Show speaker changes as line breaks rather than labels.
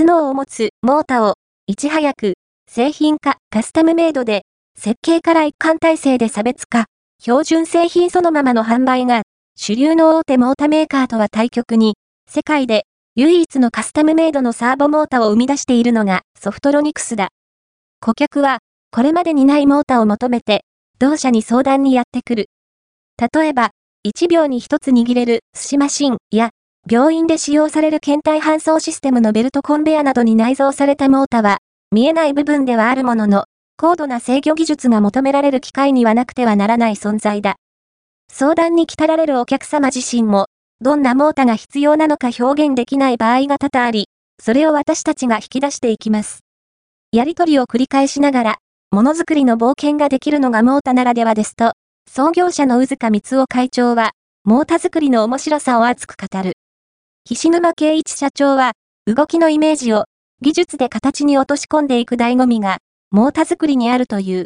別のを持つモータを、いち早く、製品化、カスタムメイドで、設計から一貫体制で差別化、標準製品そのままの販売が、主流の大手モータメーカーとは対極に、世界で唯一のカスタムメイドのサーボモータを生み出しているのがソフトロニクスだ。顧客は、これまでにないモータを求めて、同社に相談にやってくる。例えば、1秒に1つ握れる寿司マシンや、病院で使用される検体搬送システムのベルトコンベアなどに内蔵されたモータは、見えない部分ではあるものの、高度な制御技術が求められる機械にはなくてはならない存在だ。相談に来たられるお客様自身も、どんなモータが必要なのか表現できない場合が多々あり、それを私たちが引き出していきます。やりとりを繰り返しながら、ものづくりの冒険ができるのがモータならではですと、創業者の宇塚光夫会長は、モータ作りの面白さを熱く語る。菱沼圭一社長は、動きのイメージを技術で形に落とし込んでいく醍醐味が、モータ作りにあるという。